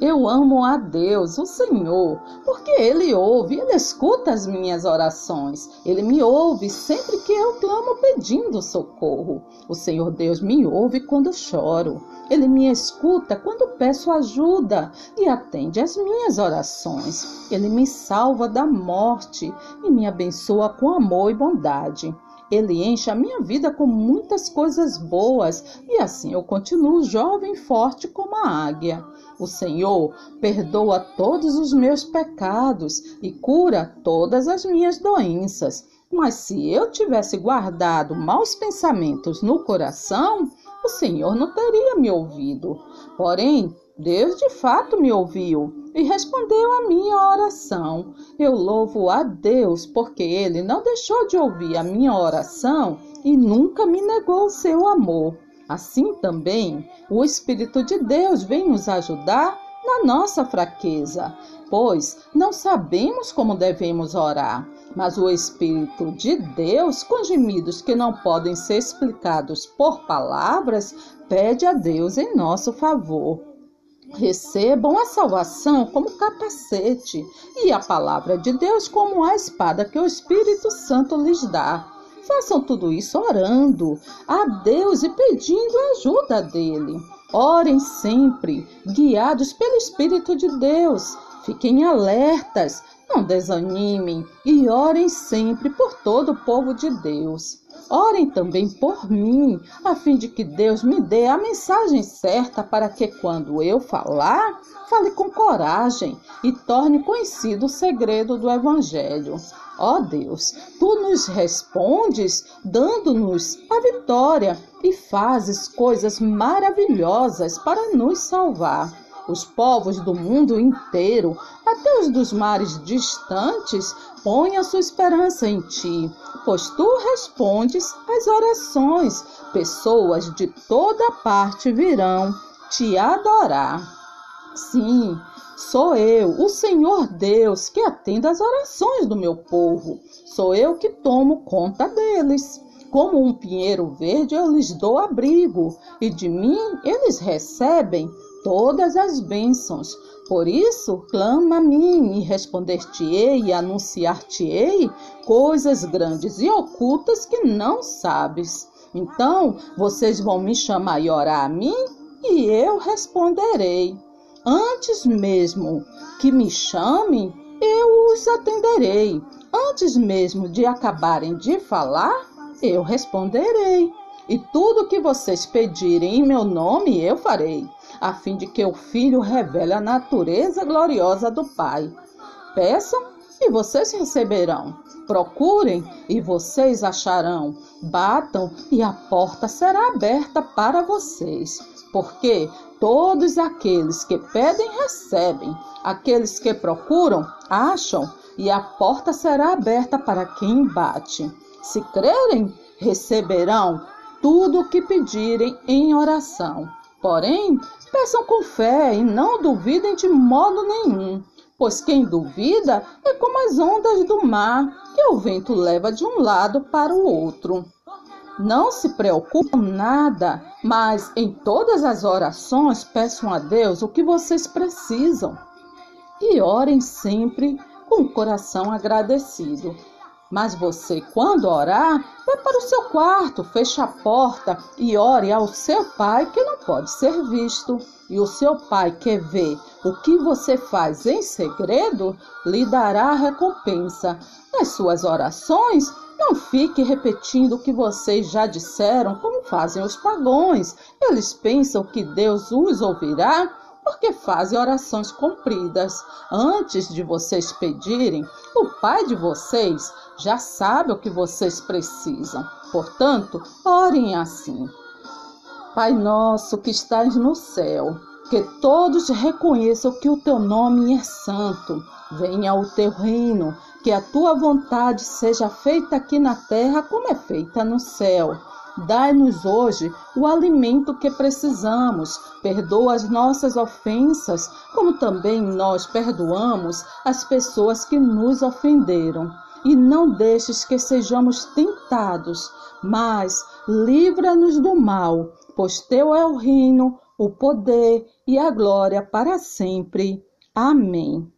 Eu amo a Deus, o Senhor, porque Ele ouve, Ele escuta as minhas orações. Ele me ouve sempre que eu clamo pedindo socorro. O Senhor Deus me ouve quando choro. Ele me escuta quando peço ajuda e atende às minhas orações. Ele me salva da morte e me abençoa com amor e bondade. Ele enche a minha vida com muitas coisas boas e assim eu continuo jovem e forte como a águia. O Senhor perdoa todos os meus pecados e cura todas as minhas doenças. Mas se eu tivesse guardado maus pensamentos no coração, o Senhor não teria me ouvido. Porém, Deus de fato me ouviu e respondeu à minha oração. Eu louvo a Deus porque ele não deixou de ouvir a minha oração e nunca me negou o seu amor. Assim também, o Espírito de Deus vem nos ajudar na nossa fraqueza, pois não sabemos como devemos orar. Mas o Espírito de Deus, com gemidos que não podem ser explicados por palavras, pede a Deus em nosso favor. Recebam a salvação como capacete e a palavra de Deus como a espada que o Espírito Santo lhes dá. Façam tudo isso orando a Deus e pedindo a ajuda dele. Orem sempre, guiados pelo Espírito de Deus. Fiquem alertas, não desanimem e orem sempre por todo o povo de Deus. Orem também por mim, a fim de que Deus me dê a mensagem certa para que, quando eu falar, fale com coragem e torne conhecido o segredo do Evangelho. Ó oh Deus, tu nos respondes dando-nos a vitória e fazes coisas maravilhosas para nos salvar. Os povos do mundo inteiro, até os dos mares distantes, põem a sua esperança em ti pois tu respondes às orações. Pessoas de toda parte virão te adorar. Sim, sou eu, o Senhor Deus, que atendo às orações do meu povo. Sou eu que tomo conta deles. Como um pinheiro verde, eu lhes dou abrigo, e de mim eles recebem todas as bênçãos. Por isso, clama a mim e responder-te-ei e anunciar-te-ei coisas grandes e ocultas que não sabes. Então, vocês vão me chamar e orar a mim e eu responderei. Antes mesmo que me chamem, eu os atenderei. Antes mesmo de acabarem de falar, eu responderei. E tudo que vocês pedirem em meu nome, eu farei a fim de que o Filho revele a natureza gloriosa do Pai. Peçam e vocês receberão. Procurem e vocês acharão. Batam e a porta será aberta para vocês. Porque todos aqueles que pedem, recebem. Aqueles que procuram, acham. E a porta será aberta para quem bate. Se crerem, receberão tudo o que pedirem em oração. Porém, peçam com fé e não duvidem de modo nenhum, pois quem duvida é como as ondas do mar, que o vento leva de um lado para o outro. Não se preocupem nada, mas em todas as orações peçam a Deus o que vocês precisam. E orem sempre com o coração agradecido. Mas você, quando orar, vá para o seu quarto, feche a porta e ore ao seu pai que não pode ser visto. E o seu pai que vê o que você faz em segredo, lhe dará a recompensa. Nas suas orações, não fique repetindo o que vocês já disseram, como fazem os pagões. Eles pensam que Deus os ouvirá porque fazem orações compridas. Antes de vocês pedirem, o Pai de vocês já sabe o que vocês precisam. Portanto, orem assim. Pai nosso que estás no céu, que todos reconheçam que o teu nome é santo. Venha o teu reino, que a tua vontade seja feita aqui na terra como é feita no céu. Dai-nos hoje o alimento que precisamos. Perdoa as nossas ofensas, como também nós perdoamos as pessoas que nos ofenderam. E não deixes que sejamos tentados, mas livra-nos do mal, pois teu é o reino, o poder e a glória para sempre. Amém.